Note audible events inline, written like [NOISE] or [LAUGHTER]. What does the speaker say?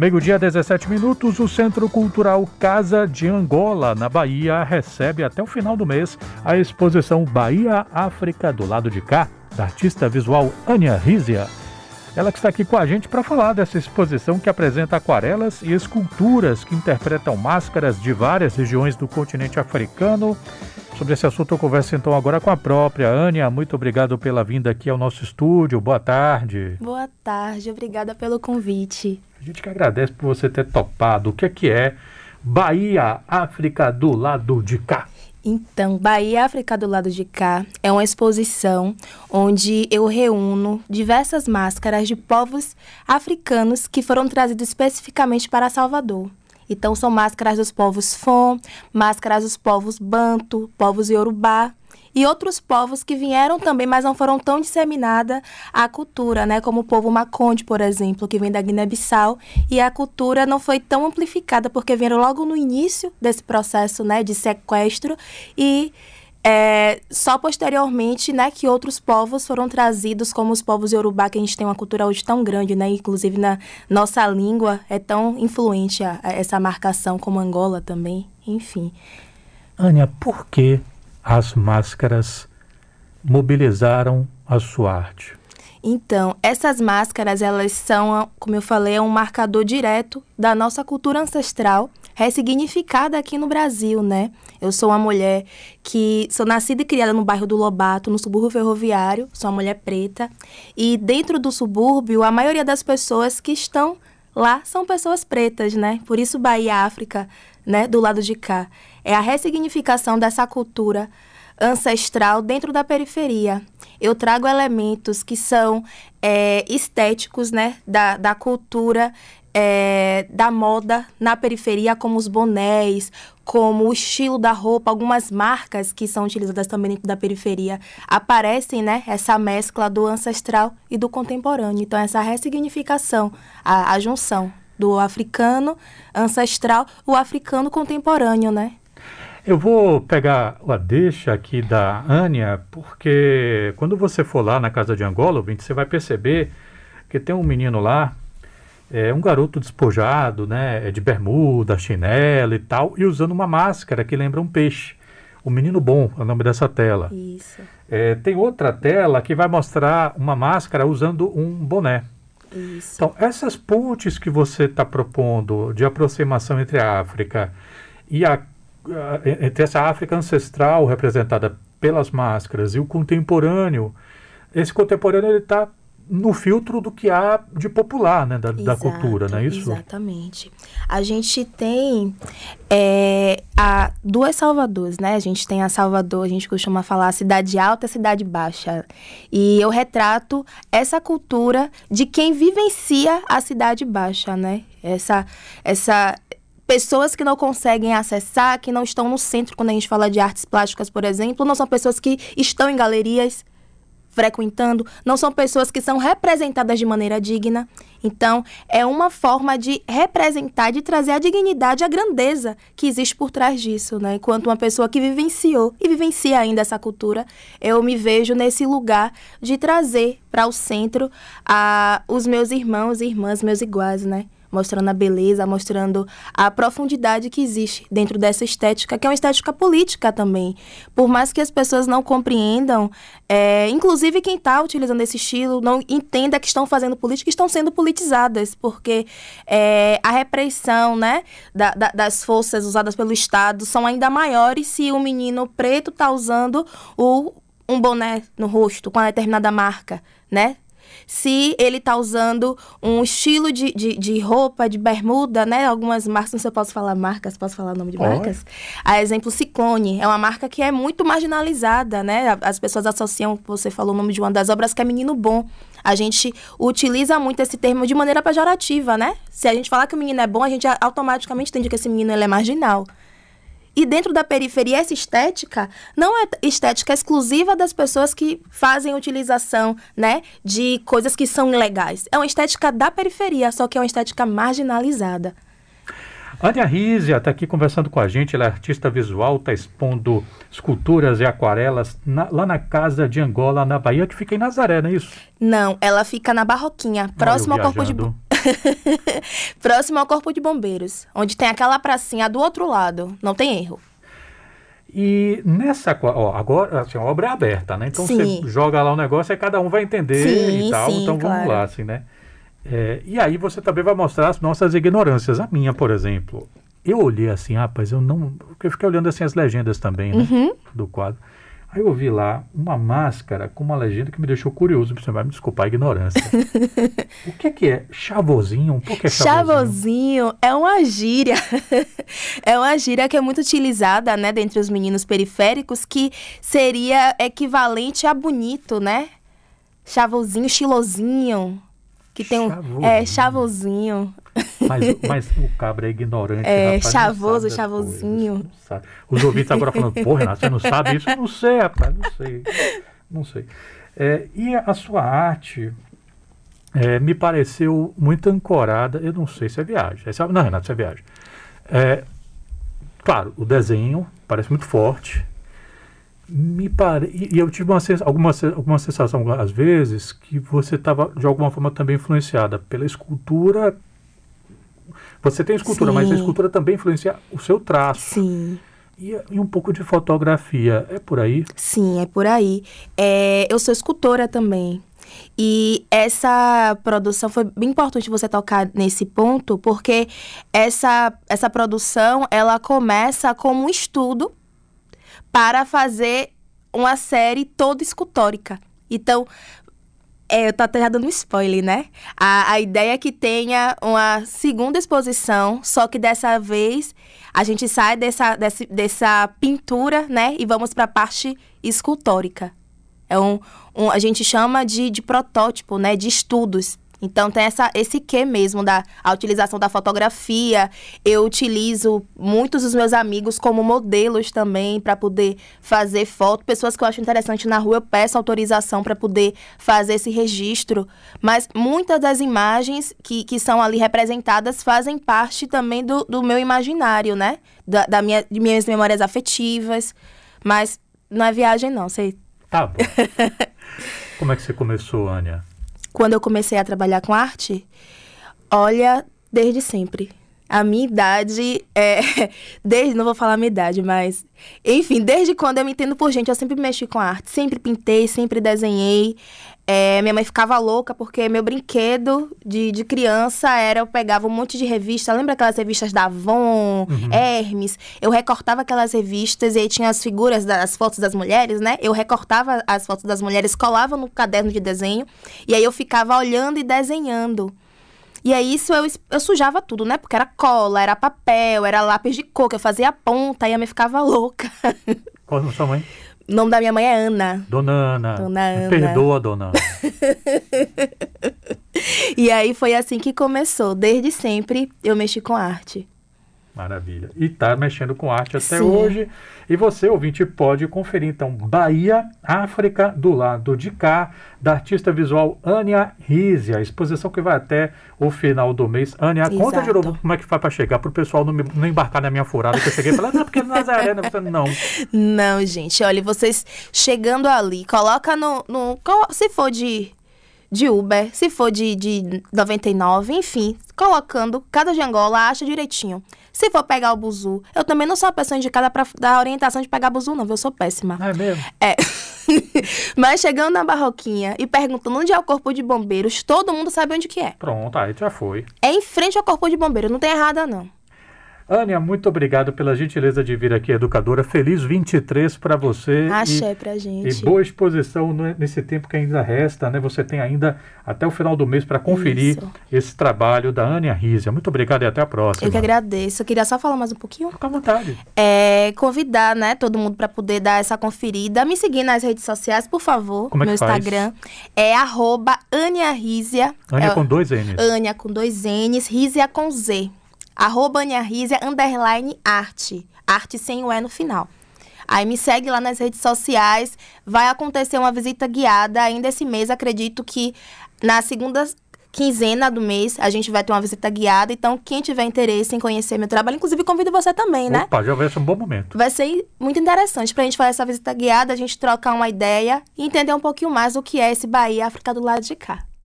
Meio-dia, 17 minutos, o Centro Cultural Casa de Angola, na Bahia, recebe até o final do mês a exposição Bahia África do lado de cá, da artista visual Ania Rizia. Ela que está aqui com a gente para falar dessa exposição que apresenta aquarelas e esculturas que interpretam máscaras de várias regiões do continente africano. Sobre esse assunto eu converso então agora com a própria Ania. Muito obrigado pela vinda aqui ao nosso estúdio. Boa tarde. Boa tarde, obrigada pelo convite. A gente que agradece por você ter topado. O que é que é Bahia, África do lado de cá? Então, Bahia África do lado de cá é uma exposição onde eu reúno diversas máscaras de povos africanos que foram trazidos especificamente para Salvador. Então, são máscaras dos povos Fon, máscaras dos povos Banto, povos Yorubá, e outros povos que vieram também, mas não foram tão disseminada a cultura, né? Como o povo Maconde, por exemplo, que vem da Guiné-Bissau, e a cultura não foi tão amplificada porque vieram logo no início desse processo, né, de sequestro e é, só posteriormente, né, que outros povos foram trazidos, como os povos Yorubá, que a gente tem uma cultura hoje tão grande, né, inclusive na nossa língua é tão influente a, a essa marcação, como Angola também, enfim. Ania, por que as máscaras mobilizaram a sua arte? Então, essas máscaras, elas são, como eu falei, é um marcador direto da nossa cultura ancestral, ressignificada aqui no Brasil, né? Eu sou uma mulher que sou nascida e criada no bairro do Lobato, no subúrbio ferroviário, sou uma mulher preta, e dentro do subúrbio, a maioria das pessoas que estão lá são pessoas pretas, né? Por isso Bahia África, né, do lado de cá, é a ressignificação dessa cultura ancestral dentro da periferia. Eu trago elementos que são é, estéticos, né, da, da cultura, é, da moda na periferia, como os bonés, como o estilo da roupa, algumas marcas que são utilizadas também dentro da periferia, aparecem, né, essa mescla do ancestral e do contemporâneo. Então, essa ressignificação, a, a junção do africano ancestral, o africano contemporâneo, né? Eu vou pegar a deixa aqui da Ania, porque quando você for lá na casa de Angola, você vai perceber que tem um menino lá, é um garoto despojado, né, é de bermuda, chinelo e tal, e usando uma máscara que lembra um peixe. O Menino Bom é o nome dessa tela. Isso. É, tem outra tela que vai mostrar uma máscara usando um boné. Isso. Então, essas pontes que você está propondo de aproximação entre a África e a entre essa África ancestral representada pelas máscaras e o contemporâneo, esse contemporâneo ele está no filtro do que há de popular, né, da, Exato, da cultura, não é isso? Exatamente. A gente tem é, a, duas Salvadores, né? A gente tem a Salvador, a gente costuma falar a cidade alta e a cidade baixa. E eu retrato essa cultura de quem vivencia a cidade baixa, né? Essa, essa pessoas que não conseguem acessar, que não estão no centro, quando a gente fala de artes plásticas, por exemplo, não são pessoas que estão em galerias frequentando, não são pessoas que são representadas de maneira digna. Então, é uma forma de representar, de trazer a dignidade, a grandeza que existe por trás disso, né? Enquanto uma pessoa que vivenciou e vivencia ainda essa cultura, eu me vejo nesse lugar de trazer para o centro a, os meus irmãos e irmãs, meus iguais, né? Mostrando a beleza, mostrando a profundidade que existe dentro dessa estética, que é uma estética política também. Por mais que as pessoas não compreendam, é, inclusive quem está utilizando esse estilo não entenda que estão fazendo política, estão sendo politizadas, porque é, a repressão né, da, da, das forças usadas pelo Estado são ainda maiores se o menino preto está usando o, um boné no rosto com uma determinada marca, né? Se ele está usando um estilo de, de, de, roupa, de bermuda, né? Algumas marcas, não sei se eu posso falar marcas, posso falar o nome de marcas? A exemplo, Ciclone, é uma marca que é muito marginalizada, né? As pessoas associam, você falou o nome de uma das obras, que é Menino Bom. A gente utiliza muito esse termo de maneira pejorativa, né? Se a gente falar que o menino é bom, a gente automaticamente entende que esse menino ele é marginal. E dentro da periferia, essa estética não é estética exclusiva das pessoas que fazem utilização né, de coisas que são ilegais. É uma estética da periferia, só que é uma estética marginalizada. Ania Rizia está aqui conversando com a gente, ela é artista visual, está expondo esculturas e aquarelas na, lá na casa de Angola, na Bahia, que fica em Nazaré, não é isso? Não, ela fica na Barroquinha, próximo ao Corpo de [LAUGHS] Próximo ao Corpo de Bombeiros, onde tem aquela pracinha do outro lado. Não tem erro. E nessa, ó, agora, assim, a obra é aberta, né? Então sim. você joga lá o um negócio e cada um vai entender sim, e tal. Sim, então claro. vamos lá, assim, né? É, e aí você também vai mostrar as nossas ignorâncias. A minha, por exemplo. Eu olhei assim, rapaz, eu não. Eu fiquei olhando assim as legendas também, né? Uhum. Do quadro. Aí eu vi lá uma máscara com uma legenda que me deixou curioso. Você vai me desculpar a ignorância. [LAUGHS] o que é, que é chavozinho? Por que é chavozinho? Chavozinho é uma gíria. [LAUGHS] é uma gíria que é muito utilizada, né, dentre os meninos periféricos, que seria equivalente a bonito, né? Chavozinho, chilozinho. Que tem um. Chavozinho. É, chavozinho. Mas, mas o cabra é ignorante. É, rapaz, chavoso, chavozinho. Coisas, Os ouvintes agora falando, porra, Renato, você não sabe isso? Eu não sei, rapaz, não sei. Não sei. É, e a sua arte é, me pareceu muito ancorada, eu não sei se é viagem. É, não, Renato, se é viagem. É, claro, o desenho parece muito forte. Me pare... E eu tive uma, alguma, alguma sensação, às vezes, que você estava, de alguma forma, também influenciada pela escultura você tem escultura, Sim. mas a escultura também influencia o seu traço. Sim. E, e, um pouco de fotografia. É por aí? Sim, é por aí. É, eu sou escultora também. E essa produção foi bem importante você tocar nesse ponto, porque essa, essa produção ela começa como um estudo para fazer uma série toda escultórica. Então, é, eu tô até já dando spoiler, né? A, a ideia é que tenha uma segunda exposição, só que dessa vez a gente sai dessa, dessa, dessa pintura, né? E vamos para a parte escultórica. É um, um, a gente chama de, de protótipo, né? De estudos. Então tem essa, esse quê mesmo da a utilização da fotografia. Eu utilizo muitos dos meus amigos como modelos também para poder fazer foto. Pessoas que eu acho interessante na rua, eu peço autorização para poder fazer esse registro. Mas muitas das imagens que, que são ali representadas fazem parte também do, do meu imaginário, né? Da, da minha, de minhas memórias afetivas. Mas não é viagem, não. Você... Tá bom. [LAUGHS] Como é que você começou, Ania? Quando eu comecei a trabalhar com arte, olha, desde sempre. A minha idade é. [LAUGHS] Desde. Não vou falar a minha idade, mas. Enfim, desde quando eu me entendo por gente, eu sempre mexi com arte. Sempre pintei, sempre desenhei. É, minha mãe ficava louca porque meu brinquedo de, de criança era eu pegava um monte de revista. Lembra aquelas revistas da Avon, uhum. Hermes? Eu recortava aquelas revistas e aí tinha as figuras das fotos das mulheres, né? Eu recortava as fotos das mulheres, colava no caderno de desenho e aí eu ficava olhando e desenhando. E aí isso eu, eu sujava tudo, né? Porque era cola, era papel, era lápis de cor, que eu fazia a ponta e a minha ficava louca. [LAUGHS] Qual é sua mãe? O nome da minha mãe é Ana. Dona Ana. Dona Ana. Perdoa, dona Ana. [LAUGHS] e aí foi assim que começou. Desde sempre eu mexi com arte. Maravilha. E tá mexendo com arte até Sim. hoje. E você, ouvinte, pode conferir então Bahia, África, do lado de cá, da artista visual Ania Rizia. A exposição que vai até o final do mês. Ania, Exato. conta de novo como é que faz para chegar, para o pessoal não, me, não, embarcar na minha furada, que eu cheguei e falei, não, porque Nazaré, né? Você, não. [LAUGHS] Não, gente, olha, vocês chegando ali, coloca no. no se for de de Uber, se for de, de 99, enfim, colocando cada de Angola, acha direitinho. Se for pegar o buzu, eu também não sou a pessoa indicada para dar orientação de pegar buzu, não, viu? Eu sou péssima. É mesmo? É. [LAUGHS] Mas chegando na barroquinha e perguntando onde é o corpo de bombeiros, todo mundo sabe onde que é. Pronto, aí já foi. É em frente ao corpo de bombeiros, não tem errada, não. Ania, muito obrigado pela gentileza de vir aqui, educadora. Feliz 23 para você. Axé pra gente. E boa exposição nesse tempo que ainda resta, né? Você tem ainda até o final do mês para conferir Isso. esse trabalho da Ania Rizia. Muito obrigado e até a próxima. Eu que agradeço. Eu queria só falar mais um pouquinho. Fica à vontade. É, convidar, né, todo mundo para poder dar essa conferida. Me seguir nas redes sociais, por favor. Como é Meu que faz? Instagram é arroba Ania Rizia. Ania é, com dois N's. Ania com dois N's, Rizia com Z. Arroba underline arte. Arte sem o E no final. Aí me segue lá nas redes sociais. Vai acontecer uma visita guiada ainda esse mês. Acredito que na segunda quinzena do mês a gente vai ter uma visita guiada. Então, quem tiver interesse em conhecer meu trabalho, inclusive convido você também, né? Opa, já vai ser um bom momento. Vai ser muito interessante pra gente fazer essa visita guiada, a gente trocar uma ideia e entender um pouquinho mais o que é esse Bahia África do lado de cá.